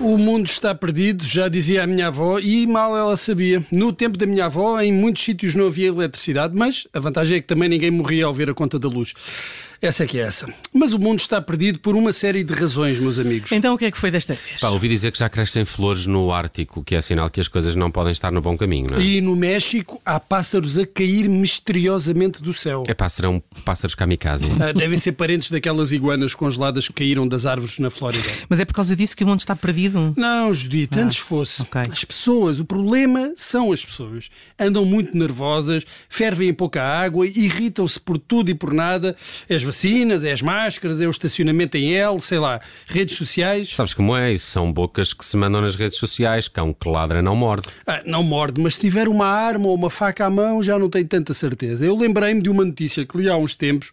O mundo está perdido, já dizia a minha avó, e mal ela sabia. No tempo da minha avó, em muitos sítios não havia eletricidade, mas a vantagem é que também ninguém morria ao ver a conta da luz. Essa é que é essa. Mas o mundo está perdido por uma série de razões, meus amigos. Então o que é que foi desta vez? Pá, ouvi dizer que já crescem flores no Ártico, que é sinal que as coisas não podem estar no bom caminho, não é? E no México há pássaros a cair misteriosamente do céu. É pá, serão pássaros kamikaze. Ah, devem ser parentes daquelas iguanas congeladas que caíram das árvores na Flórida. Mas é por causa disso que o mundo está perdido? Não, Judite, antes fosse. ok. As pessoas, o problema são as pessoas. Andam muito nervosas, fervem em pouca água, irritam-se por tudo e por nada. As vacinas, é as máscaras, é o estacionamento em L, sei lá, redes sociais. Sabes como é? Isso são bocas que se mandam nas redes sociais. Cão que ladra não morde. Ah, não morde, mas se tiver uma arma ou uma faca à mão, já não tenho tanta certeza. Eu lembrei-me de uma notícia que li há uns tempos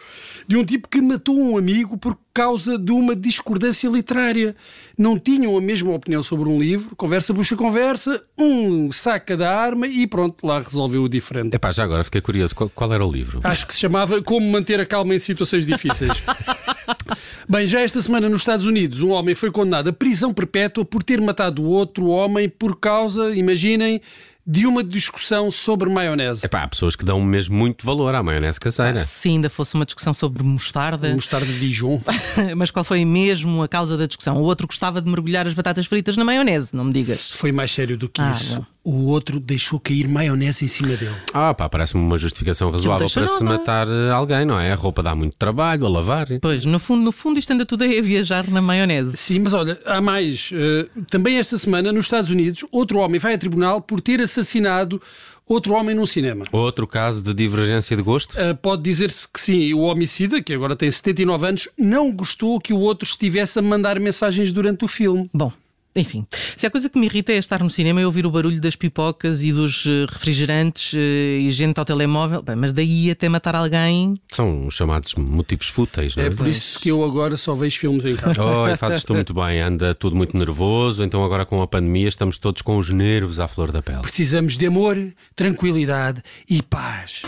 de um tipo que matou um amigo por causa de uma discordância literária. Não tinham a mesma opinião sobre um livro, conversa puxa conversa, um saca da arma e pronto, lá resolveu o diferente. É pá, já agora fiquei curioso. Qual, qual era o livro? Acho que se chamava Como Manter a Calma em Situações Difíceis. Bem, já esta semana nos Estados Unidos, um homem foi condenado a prisão perpétua por ter matado outro homem por causa, imaginem, de uma discussão sobre maionese. É pá, há pessoas que dão mesmo muito valor à maionese caseira. Se ainda fosse uma discussão sobre mostarda, Mostarda de Dijon. mas qual foi mesmo a causa da discussão? O outro gostava de mergulhar as batatas fritas na maionese, não me digas. Foi mais sério do que Ah, isso. bom. O outro deixou cair maionese em cima dele. Ah, pá, parece-me uma justificação razoável para se nada. matar eh, alguém, não é? A roupa dá muito trabalho a lavar. Pois, no fundo, no fundo isto anda tudo aí a viajar na maionese. Sim, mas olha, há mais. Eh, também esta semana, nos Estados Unidos, outro homem vai a tribunal por ter assassinado outro homem num cinema. Outro caso de divergência de gosto? Uh, pode dizer-se que sim, o homicida, que agora tem 79 anos, não gostou que o outro estivesse a mandar mensagens durante o filme. Bom, enfim, se a coisa que me irrita é estar no cinema e ouvir o barulho das pipocas e dos eh, refrigerantes eh, e gente ao telemóvel, bem, mas daí até matar alguém. São os chamados motivos fúteis, não é? É por isso que eu agora só vejo filmes em casa. Oi, fazes tu muito bem, anda tudo muito nervoso, então agora com a pandemia estamos todos com os nervos à flor da pele. Precisamos de amor, tranquilidade e paz.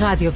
Rádio